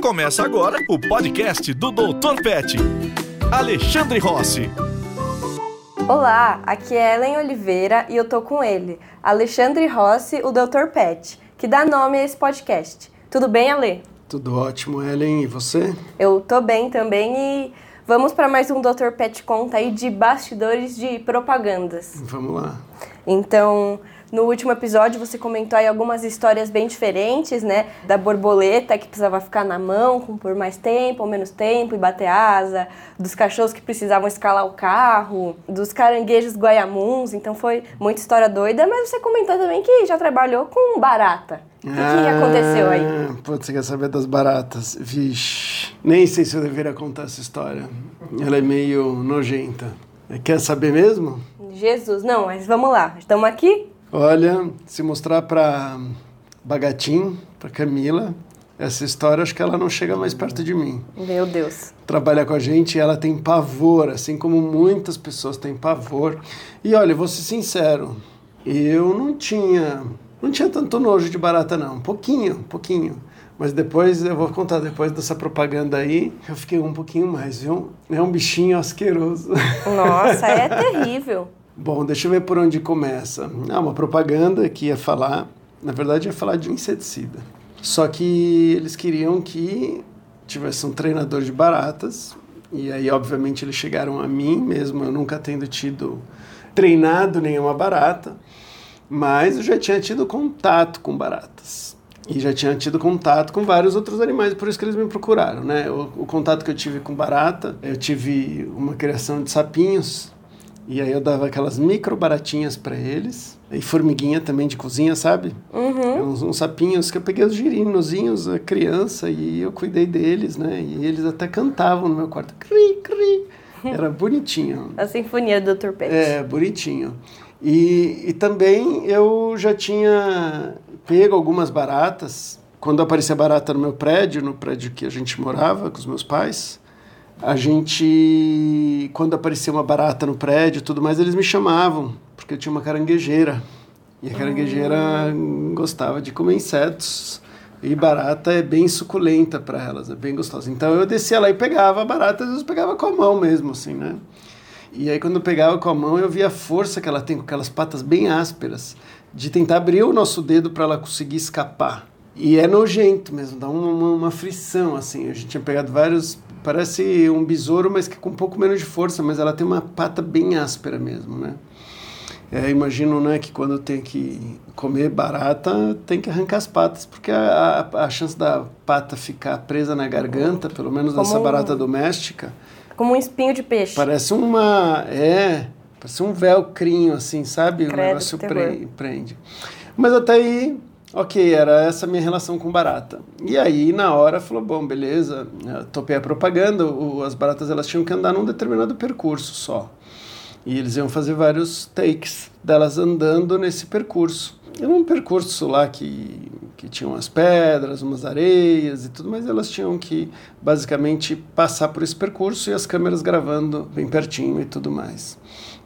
Começa agora o podcast do Dr. Pet. Alexandre Rossi. Olá, aqui é Ellen Oliveira e eu tô com ele, Alexandre Rossi, o Dr. Pet, que dá nome a esse podcast. Tudo bem, Ale? Tudo ótimo, Ellen. E você? Eu tô bem também e vamos para mais um Dr. Pet Conta aí de bastidores de propagandas. Vamos lá. Então, no último episódio você comentou aí algumas histórias bem diferentes, né? Da borboleta que precisava ficar na mão por mais tempo ou menos tempo e bater asa, dos cachorros que precisavam escalar o carro, dos caranguejos guaiamuns, então foi muita história doida, mas você comentou também que já trabalhou com barata. O que, ah, que aconteceu aí? Putz, você quer saber das baratas? Vixe, nem sei se eu deveria contar essa história. Ela é meio nojenta. Quer saber mesmo? Jesus, não, mas vamos lá. Estamos aqui? Olha, se mostrar para Bagatim, para Camila, essa história acho que ela não chega mais perto de mim. Meu Deus. Trabalha com a gente e ela tem pavor, assim como muitas pessoas têm pavor. E olha, vou ser sincero, eu não tinha, não tinha tanto nojo de barata não, um pouquinho, um pouquinho. Mas depois, eu vou contar, depois dessa propaganda aí, eu fiquei um pouquinho mais, viu? É um bichinho asqueroso. Nossa, é terrível. Bom, deixa eu ver por onde começa. Ah, uma propaganda que ia falar, na verdade ia falar de inseticida. Só que eles queriam que tivesse um treinador de baratas, e aí obviamente eles chegaram a mim, mesmo eu nunca tendo tido treinado nenhuma barata, mas eu já tinha tido contato com baratas. E já tinha tido contato com vários outros animais, por isso que eles me procuraram, né? O, o contato que eu tive com barata, eu tive uma criação de sapinhos, e aí eu dava aquelas micro baratinhas para eles. E formiguinha também de cozinha, sabe? Uhum. Uns, uns, sapinhos que eu peguei os girinozinhos, a criança, e eu cuidei deles, né? E eles até cantavam no meu quarto. Cri, cri. Era bonitinho. A sinfonia do Dr. Pet. É, bonitinho. E, e também eu já tinha pego algumas baratas. Quando aparecia barata no meu prédio, no prédio que a gente morava com os meus pais, a gente, quando aparecia uma barata no prédio tudo mais, eles me chamavam, porque eu tinha uma caranguejeira. E a caranguejeira gostava de comer insetos. E barata é bem suculenta para elas, é bem gostosa. Então eu descia lá e pegava a barata, às vezes pegava com a mão mesmo, assim, né? E aí quando eu pegava com a mão, eu via a força que ela tem com aquelas patas bem ásperas, de tentar abrir o nosso dedo para ela conseguir escapar. E é nojento mesmo, dá uma, uma, uma frição, assim. A gente tinha pegado vários parece um besouro, mas que com um pouco menos de força, mas ela tem uma pata bem áspera mesmo, né? É, imagino né, que quando tem que comer barata, tem que arrancar as patas, porque a, a, a chance da pata ficar presa na garganta, pelo menos Como dessa um- barata doméstica, Como um espinho de peixe. parece uma. É, parece um velcrinho, assim, sabe? o Credo, negócio terror. pre- prende. Mas até aí, ok, era essa minha relação com barata. E aí, na hora, falou: bom, beleza, eu topei a propaganda, o- as baratas elas tinham que andar num determinado percurso só. E eles iam fazer vários takes delas andando nesse percurso. Era um percurso lá que, que tinha umas pedras, umas areias e tudo, mas elas tinham que basicamente passar por esse percurso e as câmeras gravando bem pertinho e tudo mais.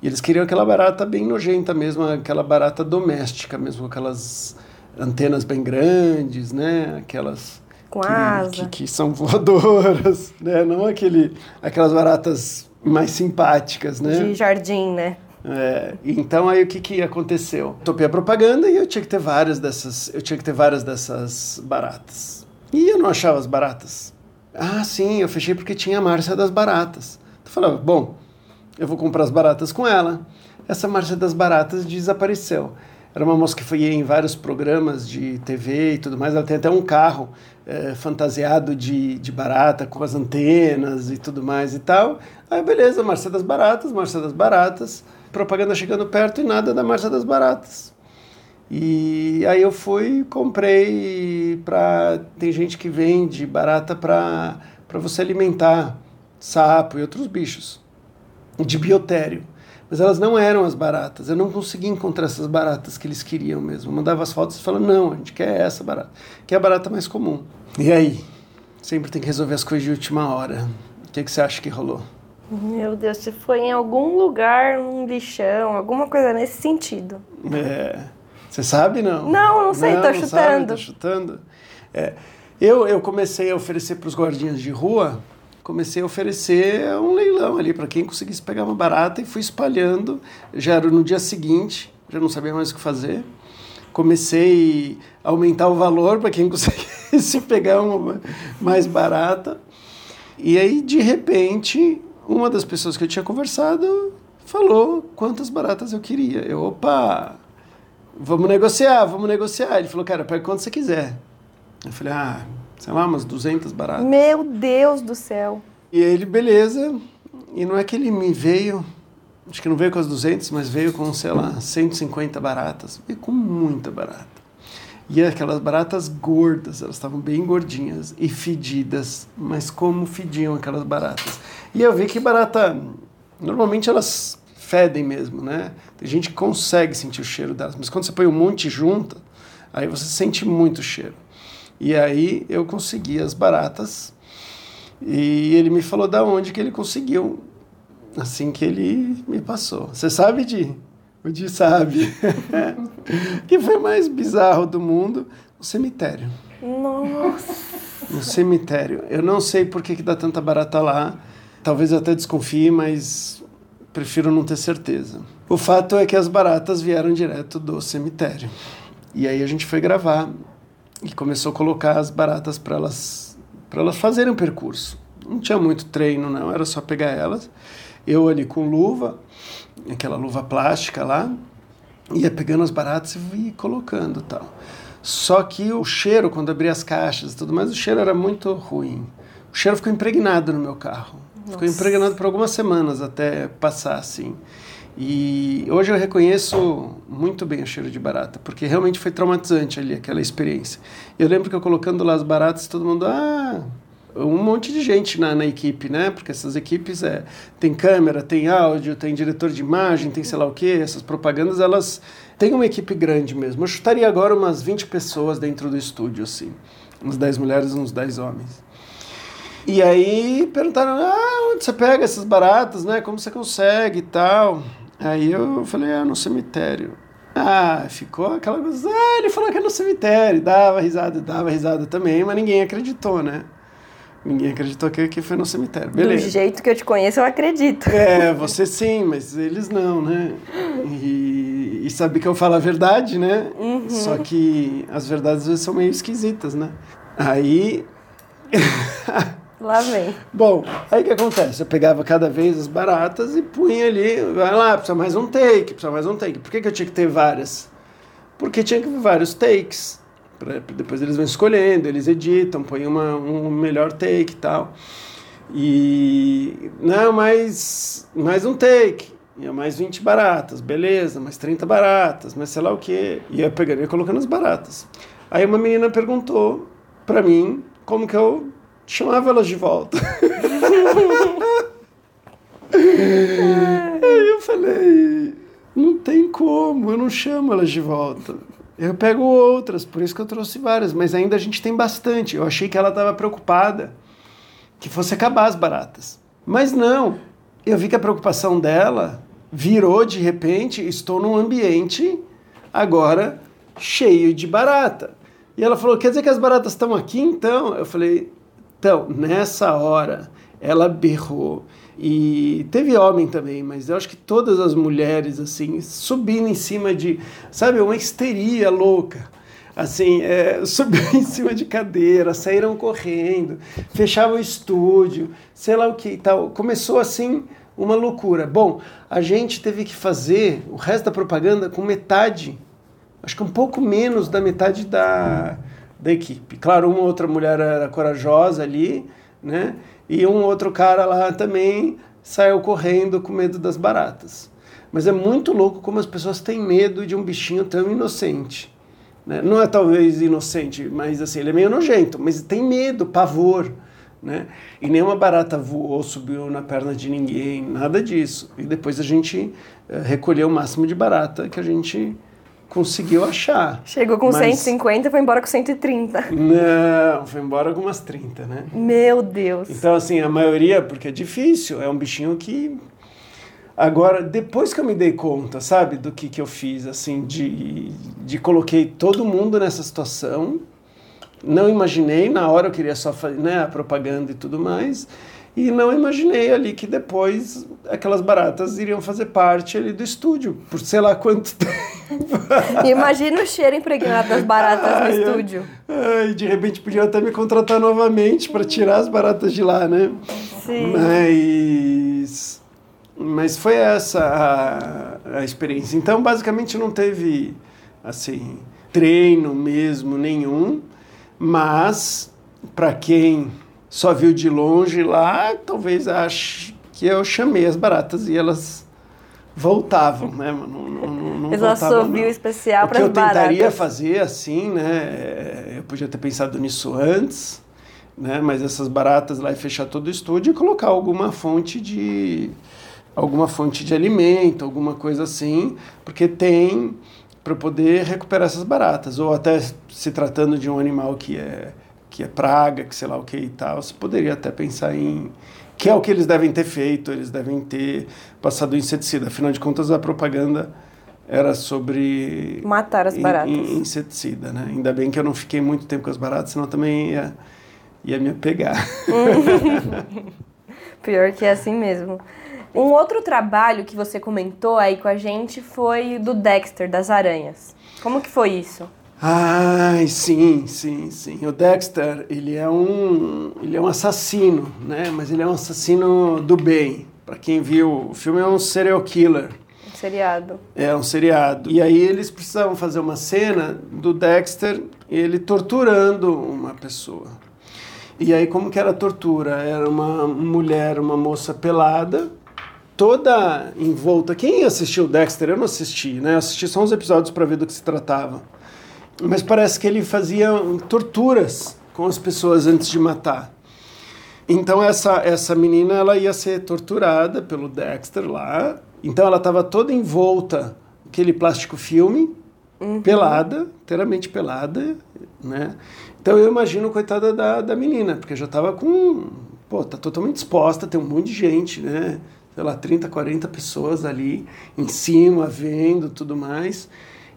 E eles queriam aquela barata bem nojenta mesmo, aquela barata doméstica mesmo, aquelas antenas bem grandes, né? Aquelas Com que, asa. que, que são voadoras, né? Não aquele, aquelas baratas mais simpáticas, né? De jardim, né? É, então aí o que que aconteceu? Topei a propaganda e eu tinha que ter várias dessas, eu tinha que ter várias dessas baratas. E eu não achava as baratas. Ah, sim, eu fechei porque tinha a Márcia das Baratas. Eu falava, bom, eu vou comprar as baratas com ela. Essa Márcia das Baratas desapareceu. Era uma moça que foi em vários programas de TV e tudo mais. Ela tem até um carro eh, fantasiado de, de barata, com as antenas e tudo mais e tal. Aí, beleza, Márcia das Baratas, Márcia das Baratas. Propaganda chegando perto e nada da Márcia das Baratas. E aí eu fui, comprei para tem gente que vende barata para para você alimentar sapo e outros bichos de biotério. Mas elas não eram as baratas. Eu não consegui encontrar essas baratas que eles queriam mesmo. Eu mandava as fotos e falava, não, a gente quer essa barata, que é a barata mais comum. E aí? Sempre tem que resolver as coisas de última hora. O que, que você acha que rolou? Meu Deus, você foi em algum lugar, um lixão, alguma coisa nesse sentido. É, você sabe, não? Não, não sei, tô sabe, chutando. Tô chutando. É, Eu, eu comecei a oferecer para os guardinhas de rua, comecei a oferecer um leilão ali para quem conseguisse pegar uma barata e fui espalhando. Já era no dia seguinte, já não sabia mais o que fazer. Comecei a aumentar o valor para quem conseguisse pegar uma mais barata. E aí, de repente, uma das pessoas que eu tinha conversado falou quantas baratas eu queria. Eu, opa, vamos negociar, vamos negociar. Ele falou, cara, pega quanto você quiser. Eu falei, ah, sei lá, umas 200 baratas. Meu Deus do céu. E ele, beleza. E não é que ele me veio, acho que não veio com as 200, mas veio com, sei lá, 150 baratas. Veio com muita barata. E aquelas baratas gordas, elas estavam bem gordinhas e fedidas, mas como fediam aquelas baratas. E eu vi que barata, normalmente elas fedem mesmo, né? Tem gente que consegue sentir o cheiro delas, mas quando você põe um monte junto, aí você sente muito o cheiro. E aí eu consegui as baratas e ele me falou da onde que ele conseguiu, assim que ele me passou. Você sabe, Di? O Di sabe. que foi mais bizarro do mundo? O cemitério. Nossa. No cemitério. Eu não sei por que, que dá tanta barata lá. Talvez eu até desconfie, mas prefiro não ter certeza. O fato é que as baratas vieram direto do cemitério. E aí a gente foi gravar e começou a colocar as baratas para elas para elas fazerem o percurso. Não tinha muito treino, não, era só pegar elas. Eu ali com luva, aquela luva plástica lá, ia pegando as baratas e ia colocando tal. Só que o cheiro, quando abria as caixas e tudo mais, o cheiro era muito ruim. O cheiro ficou impregnado no meu carro. Nossa. Ficou impregnado por algumas semanas até passar assim. E hoje eu reconheço muito bem o cheiro de barata, porque realmente foi traumatizante ali aquela experiência. Eu lembro que eu colocando lá as baratas, todo mundo, ah, um monte de gente na, na equipe, né? Porque essas equipes é, tem câmera, tem áudio, tem diretor de imagem, tem sei lá o quê. Essas propagandas, elas têm uma equipe grande mesmo. Eu chutaria agora umas 20 pessoas dentro do estúdio, assim. Uns 10 mulheres, uns 10 homens. E aí perguntaram, ah, onde você pega essas baratas, né? Como você consegue e tal. Aí eu falei, ah, no cemitério. Ah, ficou aquela coisa, ah, ele falou que é no cemitério. Dava risada, dava risada também, mas ninguém acreditou, né? Ninguém acreditou que, que foi no cemitério. Beleza. Do jeito que eu te conheço, eu acredito. É, você sim, mas eles não, né? E, e sabe que eu falo a verdade, né? Uhum. Só que as verdades às vezes são meio esquisitas, né? Aí. Lá vem. Bom, aí o que acontece? Eu pegava cada vez as baratas e punha ali, vai lá, precisa mais um take, precisa mais um take. Por que, que eu tinha que ter várias? Porque tinha que ter vários takes. Pra, depois eles vão escolhendo, eles editam, põem uma, um melhor take e tal. E. Não, mais, mais um take. Ia mais 20 baratas, beleza, mais 30 baratas, mais sei lá o que. Ia pegando e colocando as baratas. Aí uma menina perguntou pra mim como que eu chamava elas de volta. Aí eu falei, não tem como, eu não chamo elas de volta. Eu pego outras, por isso que eu trouxe várias, mas ainda a gente tem bastante. Eu achei que ela estava preocupada que fosse acabar as baratas. Mas não, eu vi que a preocupação dela virou de repente, estou num ambiente agora cheio de barata. E ela falou: quer dizer que as baratas estão aqui então? Eu falei: então, nessa hora, ela berrou. E teve homem também, mas eu acho que todas as mulheres, assim, subindo em cima de, sabe, uma histeria louca. Assim, é, subiram em cima de cadeira, saíram correndo, fechavam o estúdio, sei lá o que e tal. Começou assim uma loucura. Bom, a gente teve que fazer o resto da propaganda com metade, acho que um pouco menos da metade da da equipe. Claro, uma outra mulher era corajosa ali, né? E um outro cara lá também saiu correndo com medo das baratas. Mas é muito louco como as pessoas têm medo de um bichinho tão inocente. Né? Não é talvez inocente, mas assim, ele é meio nojento, mas tem medo, pavor. Né? E nenhuma barata voou, subiu na perna de ninguém, nada disso. E depois a gente uh, recolheu o máximo de barata que a gente conseguiu achar. Chegou com mas... 150 e foi embora com 130. Não, foi embora com umas 30, né? Meu Deus. Então, assim, a maioria, porque é difícil, é um bichinho que. Agora, depois que eu me dei conta, sabe, do que, que eu fiz, assim, de, de coloquei todo mundo nessa situação, Não imaginei, na hora eu queria só fazer né, a propaganda e tudo mais, e não imaginei ali que depois aquelas baratas iriam fazer parte ali do estúdio, por sei lá quanto tempo. Imagina o cheiro impregnado das baratas Ai, no estúdio. ai, de repente podiam até me contratar novamente para tirar as baratas de lá, né? Sim. Mas, mas foi essa a, a experiência. Então, basicamente, não teve assim treino mesmo nenhum, mas para quem só viu de longe lá, talvez ache que eu chamei as baratas e elas voltavam, né? Não, não, não, um voltavam, não. especial O que para eu as baratas. tentaria fazer assim, né? Eu podia ter pensado nisso antes, né? Mas essas baratas lá e fechar todo o estúdio e colocar alguma fonte de alguma fonte de alimento, alguma coisa assim, porque tem para poder recuperar essas baratas ou até se tratando de um animal que é que é praga, que sei lá o que e tal, você poderia até pensar em que é o que eles devem ter feito, eles devem ter passado inseticida. Afinal de contas, a propaganda era sobre Matar as in- baratas. in- inseticida, né? Ainda bem que eu não fiquei muito tempo com as baratas, senão também ia, ia me pegar. Pior que é assim mesmo. Um outro trabalho que você comentou aí com a gente foi do Dexter, das aranhas. Como que foi isso? Ai, sim, sim, sim. O Dexter, ele é um, ele é um assassino, né? Mas ele é um assassino do bem. Para quem viu, o filme é um serial killer. Um seriado. É um seriado. E aí eles precisavam fazer uma cena do Dexter, ele torturando uma pessoa. E aí como que era a tortura? Era uma mulher, uma moça pelada, toda envolta. Quem assistiu Dexter? Eu não assisti, né? Eu assisti só uns episódios para ver do que se tratava. Mas parece que ele fazia torturas com as pessoas antes de matar. Então essa essa menina ela ia ser torturada pelo Dexter lá. Então ela estava toda envolta aquele plástico filme, pelada, inteiramente pelada, né? Então eu imagino coitada da, da menina, porque já estava com, pô, tá totalmente exposta, tem um monte de gente, né? Sei lá, 30, 40 pessoas ali em cima vendo tudo mais.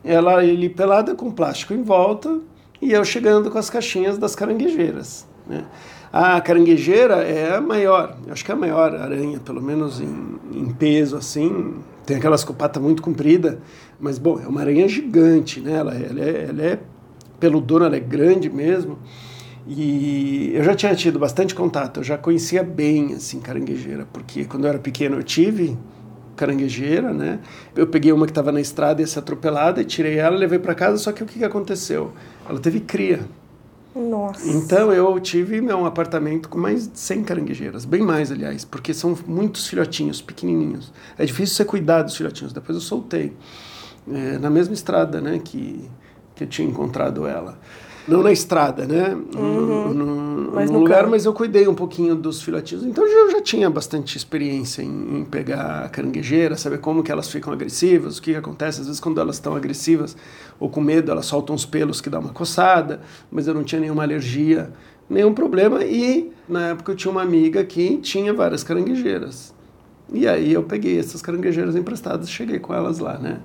Ela ele pelada com plástico em volta e eu chegando com as caixinhas das caranguejeiras, né? A caranguejeira é a maior, acho que é a maior aranha, pelo menos em, em peso assim. Tem aquelas com pata muito comprida, mas bom, é uma aranha gigante, né? Ela, ela, é, ela é peludona, ela é grande mesmo. E eu já tinha tido bastante contato, eu já conhecia bem assim caranguejeira, porque quando eu era pequeno eu tive caranguejeira, né? Eu peguei uma que estava na estrada e ia ser atropelada e tirei ela, levei para casa, só que o que, que aconteceu? Ela teve cria. Nossa. Então eu tive meu um apartamento com mais de 100 caranguejeiras, bem mais, aliás, porque são muitos filhotinhos, pequenininhos. É difícil você cuidar dos filhotinhos. Depois eu soltei é, na mesma estrada, né, que que eu tinha encontrado ela. Não na estrada, né? No, no, Mas no lugar, mas eu cuidei um pouquinho dos filhotinhos. Então eu já tinha bastante experiência em, em pegar a caranguejeira, saber como que elas ficam agressivas, o que, que acontece. Às vezes quando elas estão agressivas ou com medo, elas soltam os pelos que dá uma coçada, mas eu não tinha nenhuma alergia, nenhum problema. E na época eu tinha uma amiga que tinha várias caranguejeiras. E aí eu peguei essas caranguejeiras emprestadas cheguei com elas lá, né?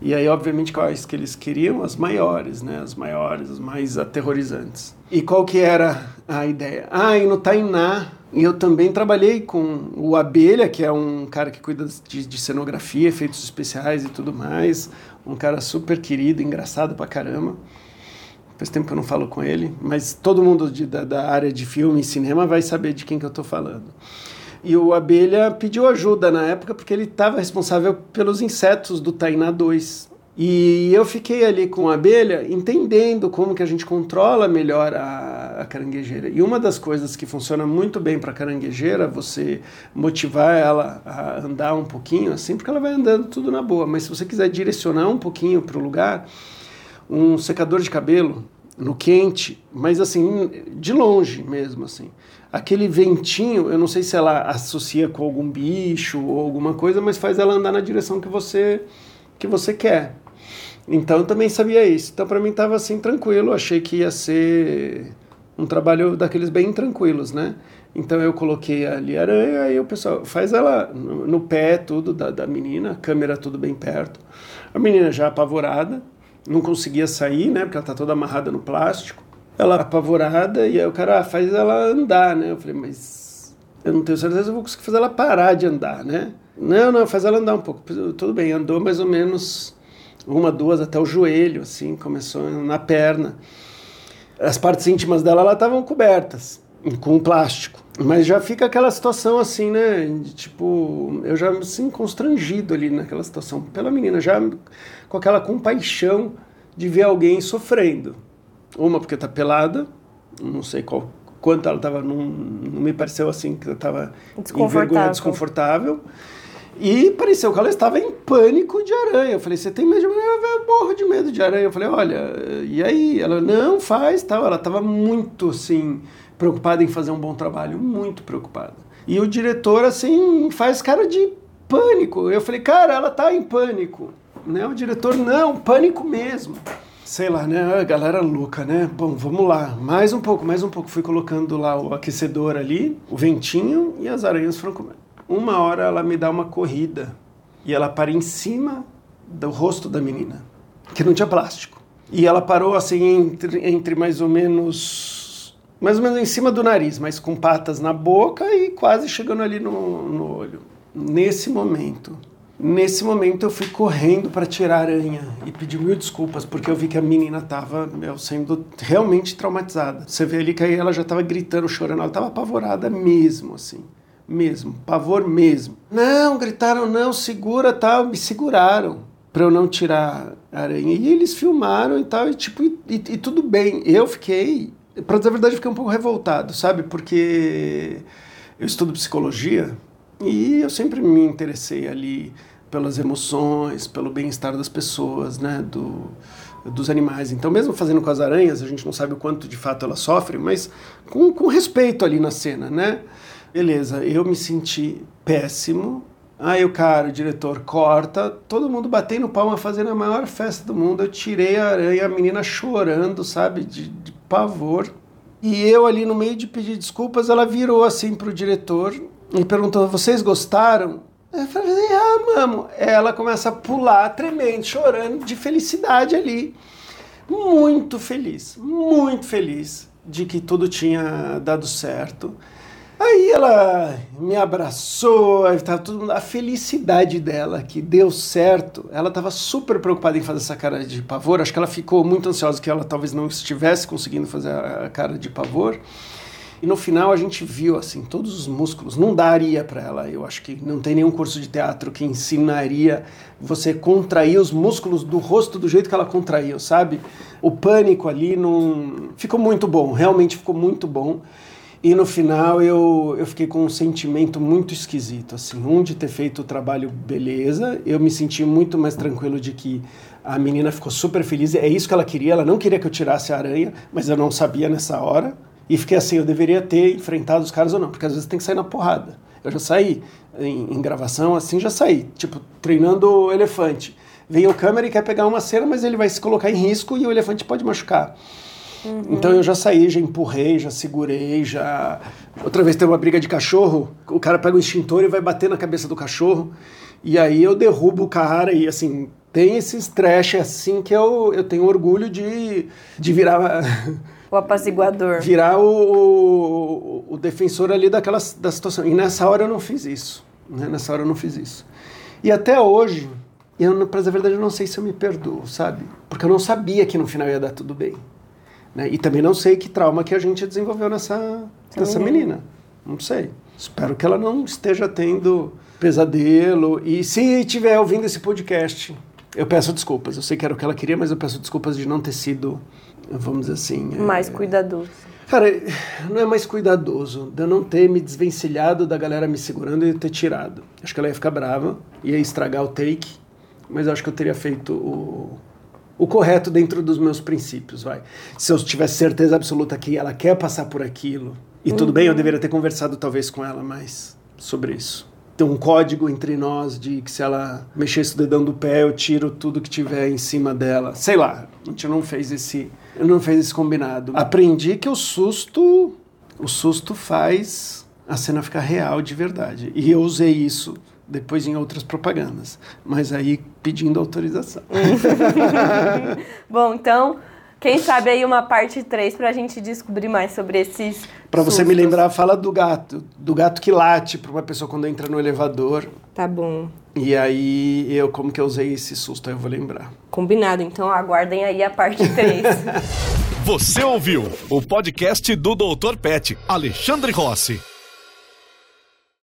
E aí, obviamente, quais que eles queriam? As maiores, né? As maiores, as mais aterrorizantes. E qual que era a ideia? Ah, e no Tainá, eu também trabalhei com o Abelha, que é um cara que cuida de, de cenografia, efeitos especiais e tudo mais. Um cara super querido, engraçado pra caramba. Faz tempo que eu não falo com ele, mas todo mundo de, da, da área de filme e cinema vai saber de quem que eu tô falando. E o Abelha pediu ajuda na época porque ele estava responsável pelos insetos do Tainá 2. E eu fiquei ali com a abelha entendendo como que a gente controla melhor a, a caranguejeira. E uma das coisas que funciona muito bem para a caranguejeira, você motivar ela a andar um pouquinho assim, porque ela vai andando tudo na boa. Mas se você quiser direcionar um pouquinho para o lugar, um secador de cabelo no quente, mas assim, de longe mesmo, assim. Aquele ventinho, eu não sei se ela associa com algum bicho ou alguma coisa, mas faz ela andar na direção que você que você quer. Então eu também sabia isso. Então para mim estava assim tranquilo, achei que ia ser um trabalho daqueles bem tranquilos, né? Então eu coloquei ali a aranha, aí o pessoal faz ela no, no pé tudo da, da menina, câmera tudo bem perto. A menina já apavorada, não conseguia sair, né? Porque ela tá toda amarrada no plástico. Ela apavorada, e aí o cara ah, faz ela andar, né? Eu falei, mas eu não tenho certeza se eu vou conseguir fazer ela parar de andar, né? Não, não, faz ela andar um pouco. Tudo bem, andou mais ou menos uma, duas até o joelho, assim, começou na perna. As partes íntimas dela ela estavam cobertas com plástico. Mas já fica aquela situação assim, né? De, tipo, eu já assim constrangido ali naquela situação pela menina, já com aquela compaixão de ver alguém sofrendo. Uma porque tá pelada, não sei qual quanto ela tava, não, não me pareceu assim que ela tava desconfortável. desconfortável. E pareceu que ela estava em pânico de aranha. Eu falei, você tem medo de aranha? Eu morro de medo de aranha. Eu falei, olha, e aí? Ela, não, faz, tal. Ela estava muito, assim, preocupada em fazer um bom trabalho, muito preocupada. E o diretor, assim, faz cara de pânico. Eu falei, cara, ela tá em pânico. Né? O diretor, não, pânico mesmo. Sei lá, né? A galera louca, né? Bom, vamos lá. Mais um pouco, mais um pouco. Fui colocando lá o aquecedor ali, o ventinho e as aranhas foram comendo. Uma hora ela me dá uma corrida e ela para em cima do rosto da menina, que não tinha plástico. E ela parou assim entre, entre mais ou menos mais ou menos em cima do nariz, mas com patas na boca e quase chegando ali no, no olho. Nesse momento, nesse momento eu fui correndo para tirar a aranha e pedi mil desculpas porque eu vi que a menina estava sendo realmente traumatizada. Você vê ali que aí ela já estava gritando, chorando, ela estava apavorada mesmo, assim, mesmo, pavor mesmo. Não, gritaram, não, segura, tal, me seguraram para eu não tirar a aranha. E eles filmaram e tal, e tipo, e, e, e tudo bem. Eu fiquei para dizer a verdade, eu fiquei um pouco revoltado, sabe? Porque eu estudo psicologia e eu sempre me interessei ali pelas emoções, pelo bem-estar das pessoas, né? Do, dos animais. Então, mesmo fazendo com as aranhas, a gente não sabe o quanto de fato elas sofrem, mas com, com respeito ali na cena, né? Beleza, eu me senti péssimo. Aí o cara, o diretor, corta, todo mundo batendo palma, fazendo a maior festa do mundo. Eu tirei a aranha, a menina chorando, sabe, de, de pavor. E eu ali no meio de pedir desculpas, ela virou assim pro diretor e perguntou: "Vocês gostaram?" Eu falei: "Ah, mamo". Ela começa a pular, tremendo, chorando de felicidade ali. Muito feliz, muito feliz de que tudo tinha dado certo. Aí ela me abraçou, tava tudo, a felicidade dela que deu certo. Ela estava super preocupada em fazer essa cara de pavor. Acho que ela ficou muito ansiosa que ela talvez não estivesse conseguindo fazer a cara de pavor. E no final a gente viu assim todos os músculos. Não daria para ela. Eu acho que não tem nenhum curso de teatro que ensinaria você contrair os músculos do rosto do jeito que ela contraiu, sabe? O pânico ali não ficou muito bom. Realmente ficou muito bom. E no final eu, eu fiquei com um sentimento muito esquisito, assim, um de ter feito o trabalho beleza, eu me senti muito mais tranquilo de que a menina ficou super feliz, é isso que ela queria, ela não queria que eu tirasse a aranha, mas eu não sabia nessa hora, e fiquei assim, eu deveria ter enfrentado os caras ou não, porque às vezes tem que sair na porrada. Eu já saí em, em gravação, assim, já saí, tipo, treinando o elefante. Vem o câmera e quer pegar uma cena, mas ele vai se colocar em risco e o elefante pode machucar. Uhum. Então eu já saí, já empurrei, já segurei, já. Outra vez teve uma briga de cachorro, o cara pega o extintor e vai bater na cabeça do cachorro. E aí eu derrubo o cara e assim, tem esses trash assim que eu, eu tenho orgulho de, de virar. O apaziguador. Virar o, o, o, defensor ali daquela da situação. E nessa hora eu não fiz isso. Né? Nessa hora eu não fiz isso. E até hoje, eu, pra dizer a verdade, eu não sei se eu me perdoo, sabe? Porque eu não sabia que no final ia dar tudo bem. Né? E também não sei que trauma que a gente desenvolveu nessa, nessa menina. Não sei. Espero que ela não esteja tendo pesadelo. E se estiver ouvindo esse podcast, eu peço desculpas. Eu sei que era o que ela queria, mas eu peço desculpas de não ter sido, vamos dizer assim. É, mais é... cuidadoso. Cara, não é mais cuidadoso de eu não ter me desvencilhado da galera me segurando e ter tirado. Acho que ela ia ficar brava, ia estragar o take, mas acho que eu teria feito o, o correto dentro dos meus princípios, vai. Se eu tivesse certeza absoluta que ela quer passar por aquilo, e uhum. tudo bem, eu uhum. deveria ter conversado talvez com ela mais sobre isso. Tem um código entre nós de que se ela mexesse o dedão do pé, eu tiro tudo que tiver em cima dela. Sei lá, a gente não fez esse, não fez esse combinado. Aprendi que o susto, o susto faz a cena ficar real de verdade. E eu usei isso depois em outras propagandas, mas aí pedindo autorização. Bom, então Quem sabe aí uma parte 3 pra gente descobrir mais sobre esses. Pra você me lembrar, fala do gato. Do gato que late pra uma pessoa quando entra no elevador. Tá bom. E aí, eu, como que eu usei esse susto? Aí eu vou lembrar. Combinado, então aguardem aí a parte 3. Você ouviu o podcast do Dr. Pet, Alexandre Rossi.